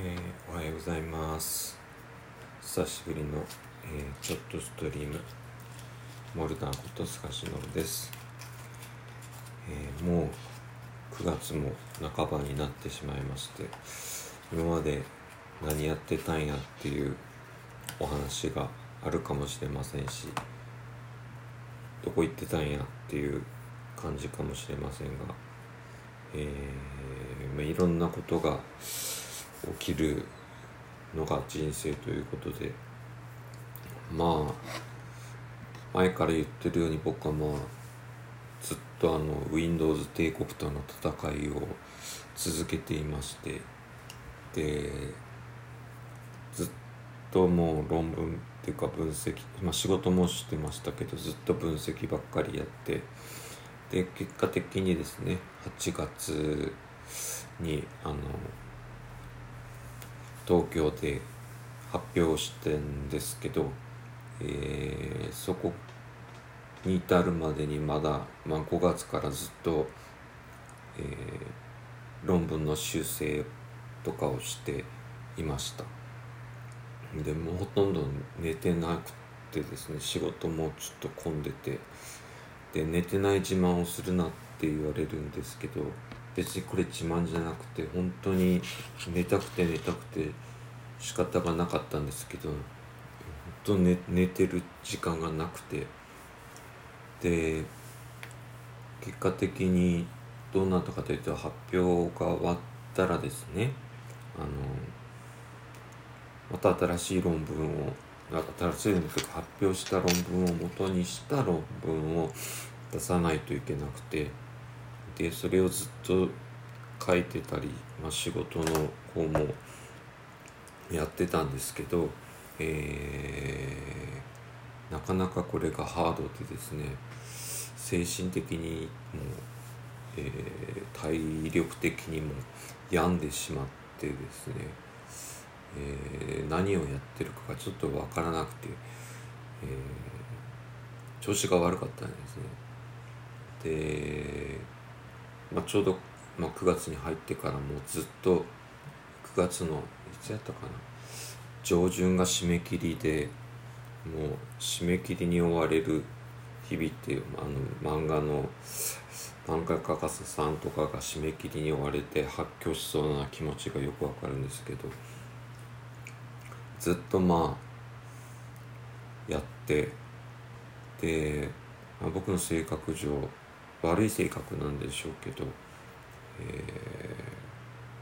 えーおはようございます。久しぶりの、えーちょっとストリーム。モルダンことスカシノルです、えーもう9月も半ばになってしまいまして今まで何やってたんやっていうお話があるかもしれませんしどこ行ってたんやっていう感じかもしれませんが、えまあ、いろんなことが起きるのが人生ということでまあ前から言ってるように僕はまあずっとあの Windows 帝国との戦いを続けていましてでずっともう論文っていうか分析、まあ、仕事もしてましたけどずっと分析ばっかりやってで結果的にですね8月にあの東京で発表してんですけど、えーそこに至るまでにまだ、まあ、5月からずっと、えー論文の修正とかをしていました。でもうほとんど寝てなくてですね仕事もちょっと混んでてで寝てない自慢をするなって言われるんですけど別にこれ自慢じゃなくて本当に寝たくて寝たくて仕方がなかったんですけど本当寝寝てる時間がなくて。で結果的にどうなったかというと発表が終わったらですねあのまた新しい論文を新しい論文というか発表した論文を元にした論文を出さないといけなくて。でそれをずっと書いてたり、まあ、仕事の方もやってたんですけど、えーなかなかこれがハードでですね精神的にも、えー体力的にも病んでしまってですね、えー何をやってるかがちょっとわからなくて、え調子が悪かったんですね。で、まあ、ちょうど、まあ、9月に入ってからもうずっと9月のいつやったかな？上旬が締め切りでもう締め切りに追われる日々っていうあの漫画の漫画家さんとかが締め切りに追われて発狂しそうな気持ちがよくわかるんですけどずっとまあやってで、まあ僕の性格上悪い性格なんでしょうけど、え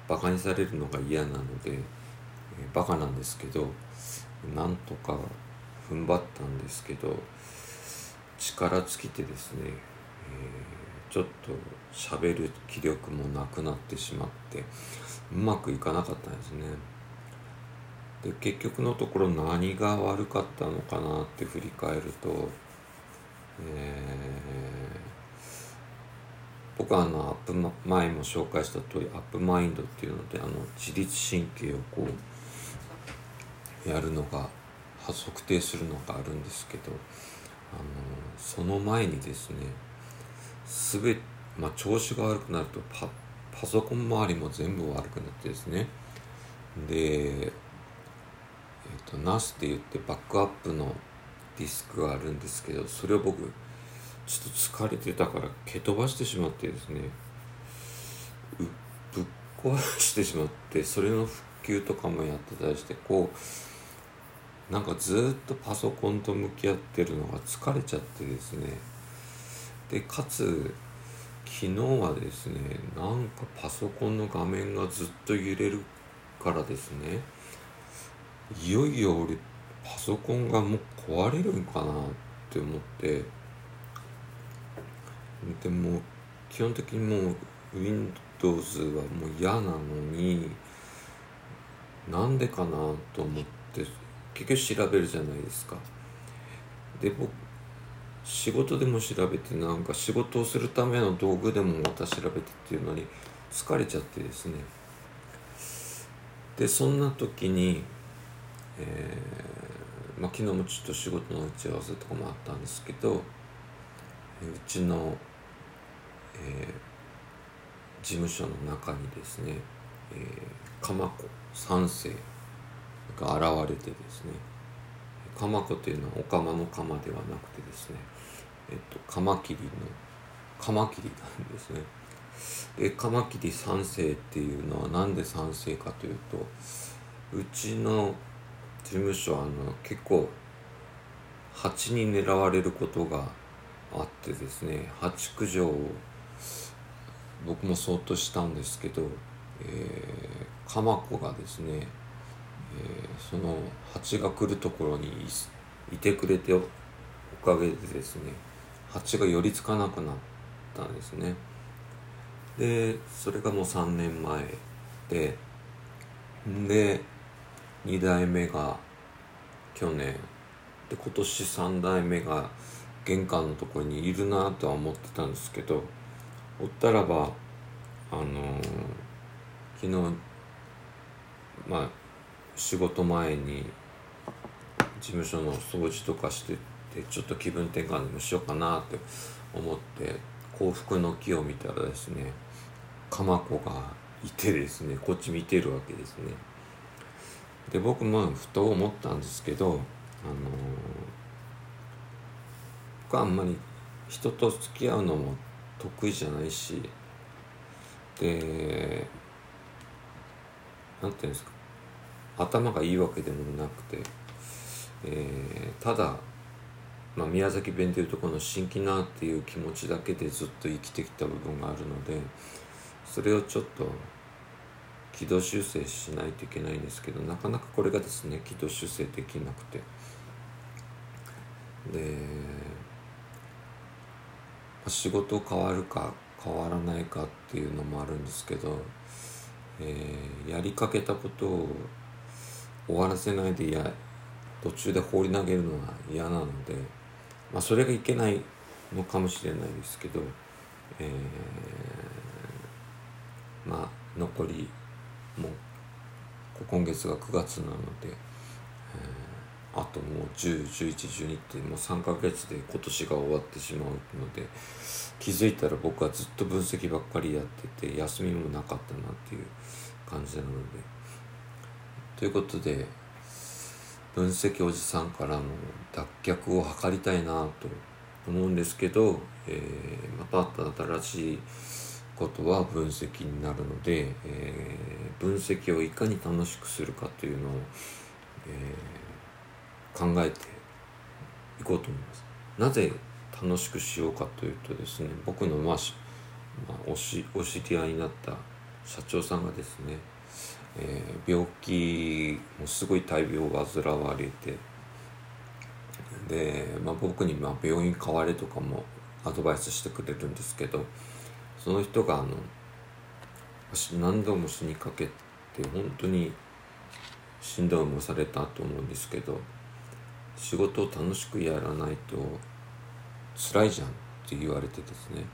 ー、バカにされるのが嫌なので、えーバカなんですけどなんとか踏ん張ったんですけど力尽きてですね、えーちょっと喋る気力もなくなってしまってうまくいかなかったんですね。で結局のところ何が悪かったのかなって振り返ると、えー僕はあのアップ前も紹介した通りアップマインドっていうのであの自律神経をこうやるのが測定するのがあるんですけどあのその前にですねすべまあ調子が悪くなるとパパソコン周りも全部悪くなってですね。でえっ、と NAS って言ってバックアップのディスクがあるんですけどそれを僕ちょっと疲れてたから蹴飛ばしてしまってですね。ぶっ壊してしまってそれの復旧とかもやってたりしてこうなんかずっとパソコンと向き合ってるのが疲れちゃってですね。でかつ昨日はですねなんかパソコンの画面がずっと揺れるからですね。いよいよ俺パソコンがもう壊れるんかなって思って。でも基本的にもう Windows はもう嫌なのになんでかなと思って結局調べるじゃないですか。で僕仕事でも調べてなんか仕事をするための道具でもまた調べてっていうのに疲れちゃってですね。でそんな時に、えーまあ、昨日もちょっと仕事の打ち合わせとかもあったんですけどうちの、えー事務所の中にですね、えー、鎌子三世が現れてですね鎌子というのはお釜の釜ではなくてですねえっとカマキリのカマキリなんですね。でカマキリ三世っていうのは何で三世かというとうちの事務所はあの結構蜂に狙われることがあってですね蜂駆除を僕も相当したんですけど、えー、鎌子がですね、えー、その蜂が来るところにいてくれておかげでですね蜂が寄りつかなくなったんですね。でそれがもう3年前でで2代目が去年で今年3代目が玄関のところにいるなとは思ってたんですけどおったらばあの、昨日まあ仕事前に事務所の掃除とかしててちょっと気分転換でもしようかなって思って幸福の木を見たらですね鎌子がいてですねこっち見てるわけですね。で僕もふと思ったんですけどあの、僕はあんまり人と付き合うのも得意じゃないしで何て言うんですか頭がいいわけでもなくて、えー、ただ、まあ、宮崎弁でいうとこの「新規な」っていう気持ちだけでずっと生きてきた部分があるのでそれをちょっと軌道修正しないといけないんですけどなかなかこれがですね軌道修正できなくて。で仕事変わるか変わらないかっていうのもあるんですけど、えー、やりかけたことを終わらせないでや途中で放り投げるのが嫌なので、まあ、それがいけないのかもしれないですけど、えー、まあ残りもう今月が9月なので、あともう101112ってもう3ヶ月で今年が終わってしまうので気づいたら僕はずっと分析ばっかりやってて休みもなかったなっていう感じなので。ということで分析おじさんからの脱却を図りたいなと思うんですけど、えー、また新しいことは分析になるので、えー、分析をいかに楽しくするかというのを、えー、考えていこうと思います。なぜ楽しくしようかというとですね僕のまあ、まあ、おしお知り合いになった社長さんがですね、えー、病気もすごい大病を患われてで、まあ、僕にま病院変われとかもアドバイスしてくれるんですけどその人があの何度も死にかけて本当にしんどい思いされたと思うんですけど仕事を楽しくやらないと辛いじゃんって言われてですね。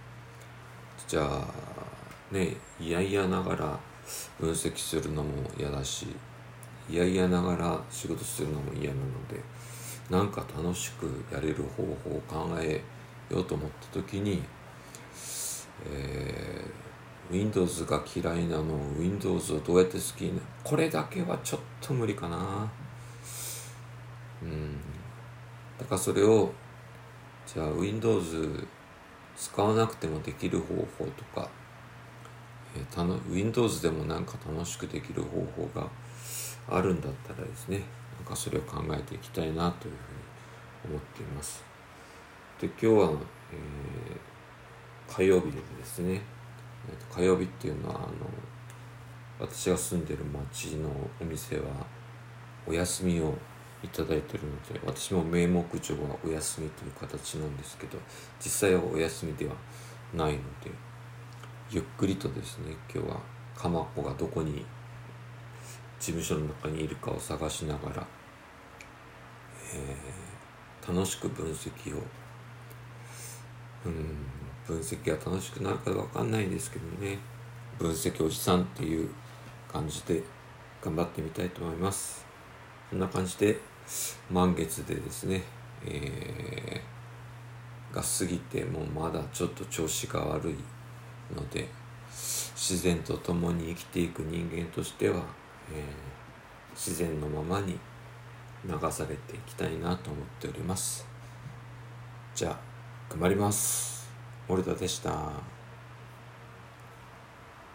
じゃあねいやいやながら分析するのも嫌だしいやいやながら仕事するのも嫌なのでなんか楽しくやれる方法を考えようと思った時にえー、Windows が嫌いなの Windows をどうやって好きになる？これだけはちょっと無理かな。うん。だからそれをじゃあ Windows 使わなくてもできる方法とか、えー、たの Windows でもなんか楽しくできる方法があるんだったらですねなんかそれを考えていきたいなというふうに思っています。で今日は、えー火曜日でですね。火曜日っていうのはあの私が住んでる町のお店はお休みをいただいてるので私も名目上はお休みという形なんですけど実際はお休みではないのでゆっくりとですね今日は鎌子がどこに事務所の中にいるかを探しながら、えー、楽しく分析をうん分析が楽しくなるか分かんないですけどね分析おじさんっていう感じで頑張ってみたいと思います。こんな感じで満月でですね、えー、が過ぎてもうまだちょっと調子が悪いので自然と共に生きていく人間としては、えー自然のままに流されていきたいなと思っております。じゃあ頑張ります。森田でした。